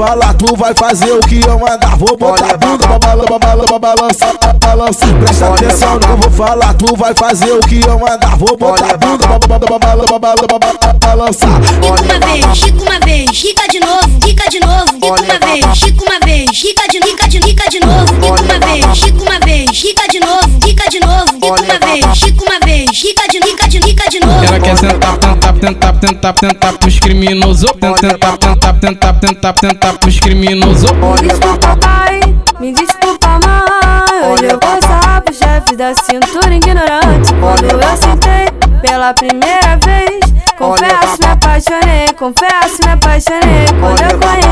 falar, tu vai fazer o que eu mandar. Vou botar a bunda pra bala, pra bala, pra balançar, pra balançar. Presta atenção no que eu vou falar, tu vai fazer o que eu mandar. Vou botar a bunda pra bala, pra bala, pra bala, pra balançar. Quica uma vez, quica uma vez, quica de novo, quica de novo, quica uma vez, quica uma vez, quica de, quica de, quica de novo, quica uma vez, quica uma vez, quica de novo, quica de novo, quica uma vez, quica uma vez, quica de, quica de, quica de novo. Ela quer sentar, tentar, tentar, tentar, pros criminosos. Tentar, tentar, tentar, tentar, tentar pros criminosos. Me desculpa, pai, me desculpa, mãe. Hoje eu vou sarrar pro chefe da cintura ignorante. Quando eu sentei pela primeira vez, confesso, me apaixonei. Confesso, me apaixonei. Quando eu conheci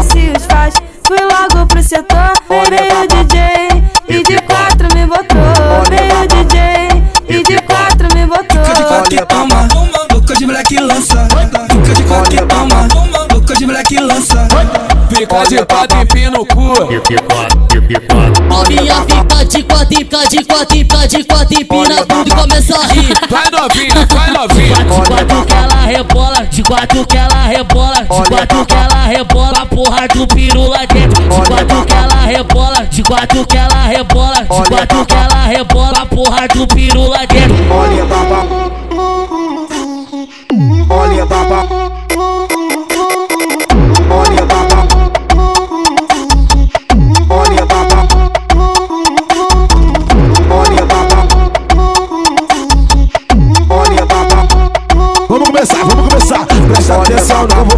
Fica de quatro empina no cu. Novinha fica de quatro, fica de quatro, fica de quatro, empina tudo e começa a rir. Vai novinha, vai novinha. De quatro que ela rebola, de quatro que ela rebola, de quatro que ela rebola, porra do piru lá dentro. De quatro que ela rebola, de quatro que ela rebola, de quatro que ela rebola, porra do piru lá dentro.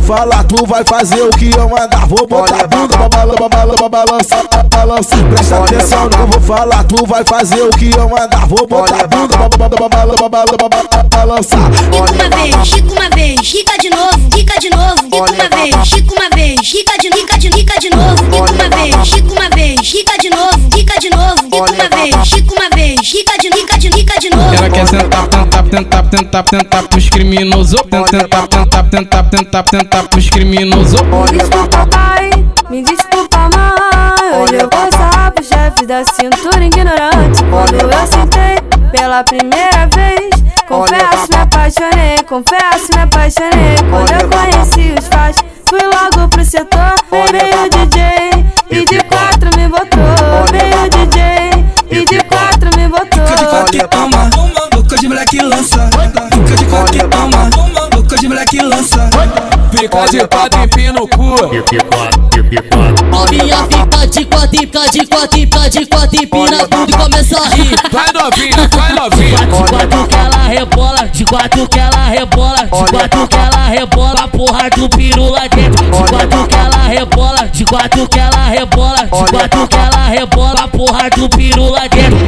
Eu falar, tu vai fazer o que eu mandar. Vou botar a bunda pra bala, pra bala, pra balançar, pra balançar. Presta atenção no que eu vou falar, tu vai fazer o que eu mandar. Vou botar a bunda pra bala, pra bala, pra bala, pra balançar. Quica uma vez, quica uma vez, quica de novo, quica de novo, quica uma vez, quica uma vez, quica de, quica de, quica de novo, quica uma vez, quica uma vez, quica de novo, quica de novo, quica uma vez, quica uma vez, quica de, quica de, quica de novo. Ela quer sentar, tentar, tentar, tentar, pros criminosos. Tentar, tentar, tentar, tentar, tentar pros criminosos. Me desculpa, pai, me desculpa, mãe. Hoje eu vou sarrar pro chefe da cintura ignorante. Quando eu sentei pela primeira vez, confesso, me apaixonei. Confesso, me apaixonei. Quando eu conheci os fãs, fui logo pro setor. Veio o Fica de quatro empina no cu. Novinha fica de quatro, fica de quatro, fica de quatro, empina tudo e começa a rir. Vai novinha, vai novinha. De quatro que ela rebola, de quatro que ela rebola, de quatro que ela rebola, a porra do piru lá dentro. De quatro que ela rebola, de quatro que ela rebola, de quatro que ela rebola, a porra do piru lá dentro.